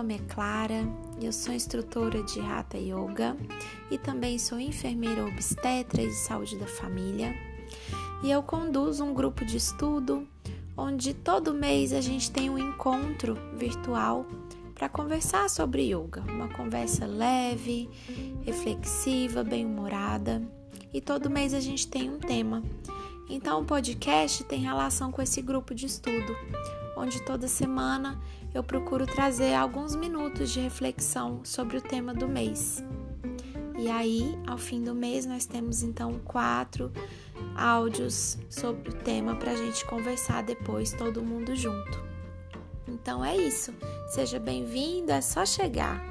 nome é Clara, eu sou instrutora de Hatha Yoga e também sou enfermeira obstetra e de saúde da família. E eu conduzo um grupo de estudo onde todo mês a gente tem um encontro virtual para conversar sobre yoga, uma conversa leve, reflexiva, bem-humorada. E todo mês a gente tem um tema. Então o podcast tem relação com esse grupo de estudo, onde toda semana eu procuro trazer alguns minutos de reflexão sobre o tema do mês. E aí, ao fim do mês, nós temos então quatro áudios sobre o tema para a gente conversar depois, todo mundo junto. Então é isso. Seja bem-vindo, é só chegar.